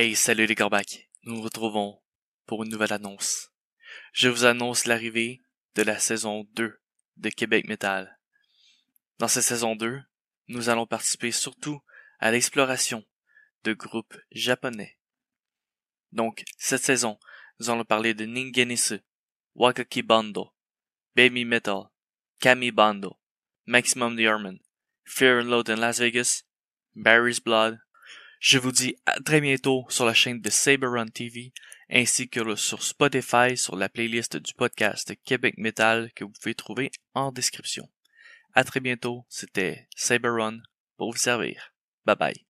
Hey, salut les corbacs. Nous nous retrouvons pour une nouvelle annonce. Je vous annonce l'arrivée de la saison 2 de Québec Metal. Dans cette saison 2, nous allons participer surtout à l'exploration de groupes japonais. Donc, cette saison, nous allons parler de Ningenisu, Wakaki Bando, Baby Metal, Kami Bando, Maximum the Armin, Fear and Loath in Las Vegas, Barry's Blood, je vous dis à très bientôt sur la chaîne de Saberrun TV ainsi que sur Spotify sur la playlist du podcast Québec Metal que vous pouvez trouver en description. À très bientôt, c'était Saberrun pour vous servir. Bye bye.